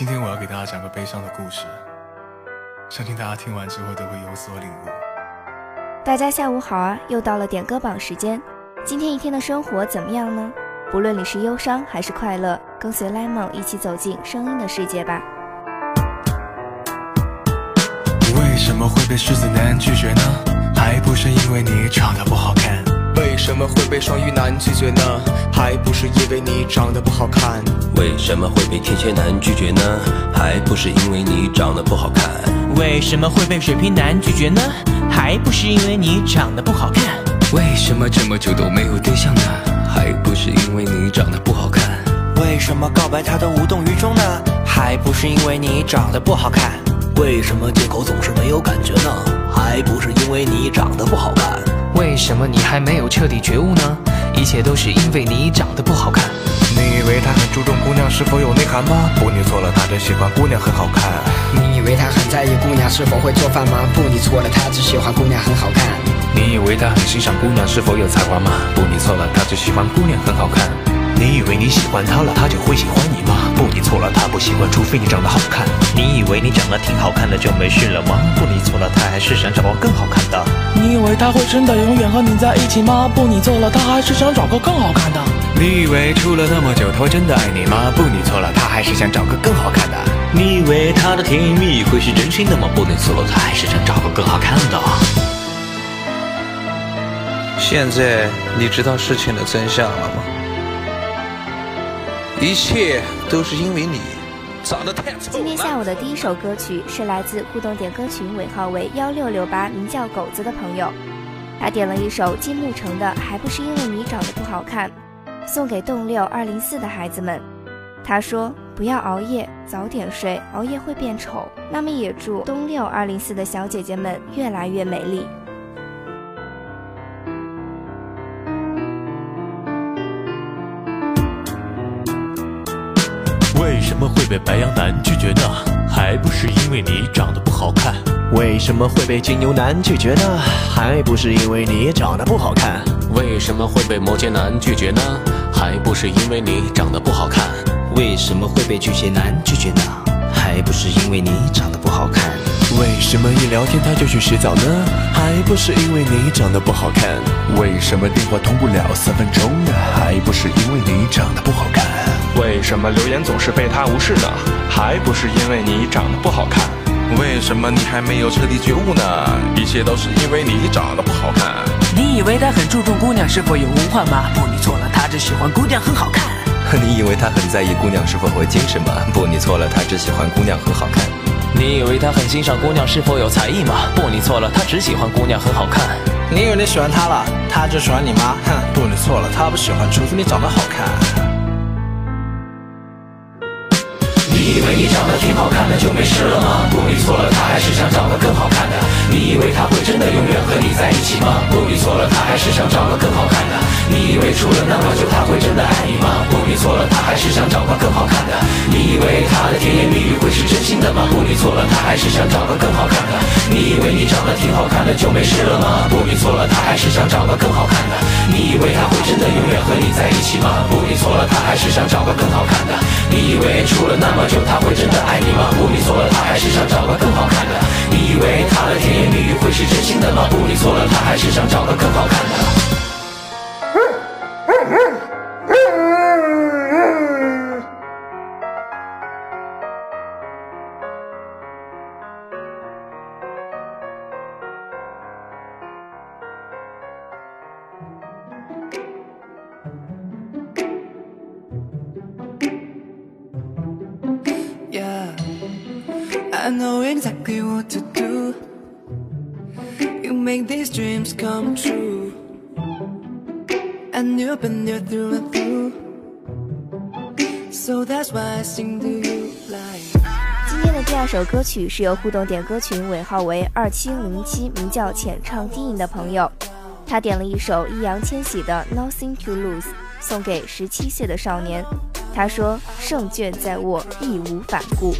今天我要给大家讲个悲伤的故事，相信大家听完之后都会有所领悟。大家下午好啊，又到了点歌榜时间。今天一天的生活怎么样呢？不论你是忧伤还是快乐，跟随 Lemon 一起走进声音的世界吧。为什么会被狮子男拒绝呢？还不是因为你长得不好看。为什么会被双鱼男拒绝呢？还不是因为你长得不好看。为什么会被天蝎男拒绝呢？还不是因为你长得不好看。为什么会被水瓶男拒绝呢？还不是因为你长得不好看。为什么这么久都没有对象呢？还不是因为你长得不好看。为什么告白他都无动于衷呢？还不是因为你长得不好看。为什么借口总是没有感觉呢？还不是因为你长得不好看。为什么你还没有彻底觉悟呢？一切都是因为你长得不好看。你以为他很注重姑娘是否有内涵吗？不，你错了，他只喜欢姑娘很好看。你以为他很在意姑娘是否会做饭吗？不，你错了，他只喜欢姑娘很好看。你以为他很欣赏姑娘是否有才华吗？不，你错了，他只喜欢姑娘很好看。你以为你喜欢他了，他就会喜欢你吗？不，你错了，他不喜欢，除非你长得好看。你以为你长得挺好看的就没事了吗？不，你错了，他还是想找个更好看的。你以为他会真的永远和你在一起吗？不，你错了，他还是想找个更好看的。你以为处了那么久他会真的爱你吗？不，你错了，他还是想找个更好看的。你以为他的甜言蜜语会是真心的吗？不，你错了，他还是想找个更好看的。现在你知道事情的真相了吗？一切都是因为你长得太丑。今天下午的第一首歌曲是来自互动点歌群尾号为幺六六八，名叫狗子的朋友，他点了一首金木成的《还不是因为你长得不好看》，送给栋六二零四的孩子们。他说：“不要熬夜，早点睡，熬夜会变丑。”那么也祝东六二零四的小姐姐们越来越美丽。被白羊男拒绝呢？还不是因为你长得不好看。为什么会被金牛男拒绝呢？还不是因为你长得不好看。为什么会被摩羯男拒绝呢？还不是因为你长得不好看。为什么会被巨蟹男拒绝呢？还不是因为你长得不好看。为什么一聊天他就去洗澡呢？还不是因为你长得不好看。为什么电话通不了三分钟呢？还不是因为你长得不好看。为什么留言总是被他无视呢？还不是因为你长得不好看。为什么你还没有彻底觉悟呢？一切都是因为你长得不好看。你以为他很注重姑娘是否有文化吗？不，你错了，他只喜欢姑娘很好看。你以为他很在意姑娘是否会精神吗？不，你错了，他只喜欢姑娘很好看。你以为他很欣赏姑娘是否有才艺吗？不，你错了，他只喜欢姑娘很好看。你以为你喜欢他了，他就喜欢你吗？哼，不，你错了，他不喜欢，除非你长得好看。以为你长得挺好看的就没事了吗？不，你错了，他还是想找个更好看的。你以为他会真的永远和你在一起吗？不，你错了，他还是想找个更好看的。你以为处了那么久他会真的爱你吗？不，你错了，他还是想找个更好看的。你以为他的甜言蜜语会是真心的吗？不，你错了，他还是想找个更好看的。你以为你长得挺好看的就没事了吗？不，你错了，他还是想找个更好看的。你以为他会真的永远和你在一起吗？不，你错了，他还是想找个更好看的。你以为处了那么久他会真的爱你吗？不，你错了，他还是想找个更好看的。你以为他的甜言蜜语会是真心的吗？不，你错了，他还是想找个更好看的。I know exactly what to do. You make these dreams come true. And you've been there through and through. So that's why I sing to you like 今天的第二首歌曲是由互动点歌群尾号为二七零七，名叫浅唱低吟的朋友，他点了一首易烊千玺的 Nothing to Lose，送给十七岁的少年。他说：“胜券在握，义无反顾。”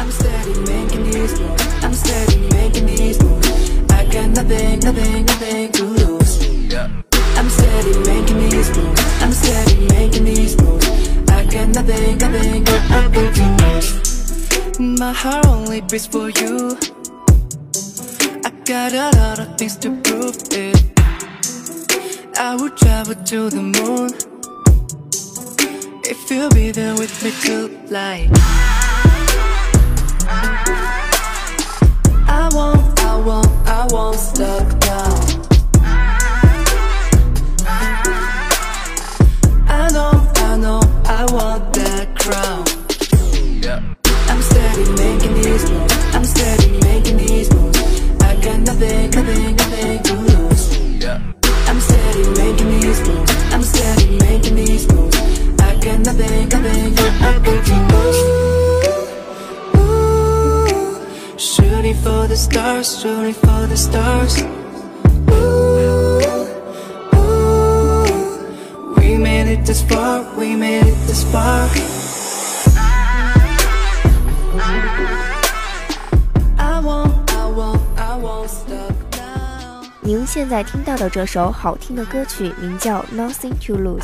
I'm steady making these moves. I'm steady making these moves. I got nothing, nothing, nothing to lose. I'm steady making these moves. I'm steady making these moves. I got nothing, nothing, nothing to lose. My heart only beats for you. I got a lot of things to prove it. I would travel to the moon if you'll be there with me tonight. I won't, I I won't stop now. I know, I know, I want that crown. the stars. Ooh, ooh. We made it this far, we made it this far. I won't, I won't, I won't stop now. 您现在听到的这首好听的歌曲名叫《Nothing to Lose》。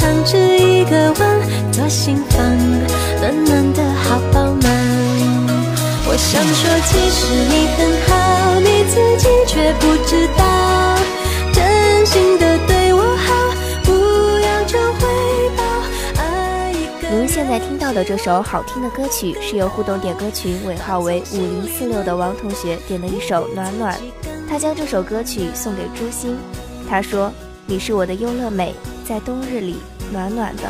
汤匙一个碗，左心房，暖暖的好饱满。我想说，其实你很好，你自己却不知道，真心的对我好，不要求回报。爱一个您现在听到的这首好听的歌曲是由互动点歌群尾号为五零四六的王同学点的一首《暖暖》，他将这首歌曲送给朱星。他说：“你是我的优乐美，在冬日里暖暖的。”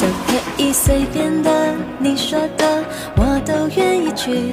都可以随便的，你说的我都愿意去。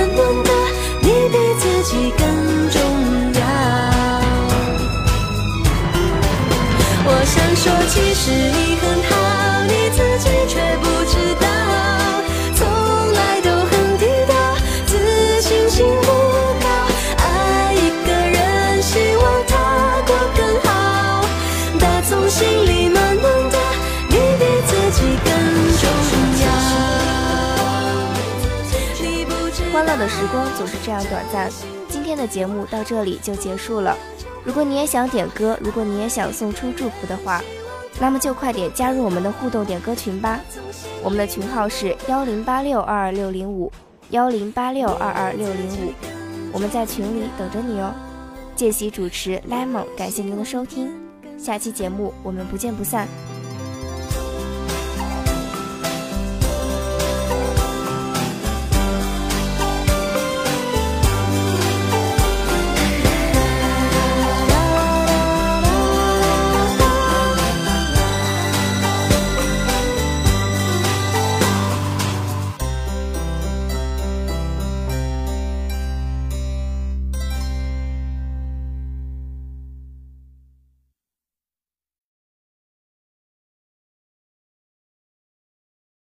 的时光总是这样短暂，今天的节目到这里就结束了。如果你也想点歌，如果你也想送出祝福的话，那么就快点加入我们的互动点歌群吧。我们的群号是幺零八六二二六零五幺零八六二二六零五，我们在群里等着你哦。见习主持 lemon，感谢您的收听，下期节目我们不见不散。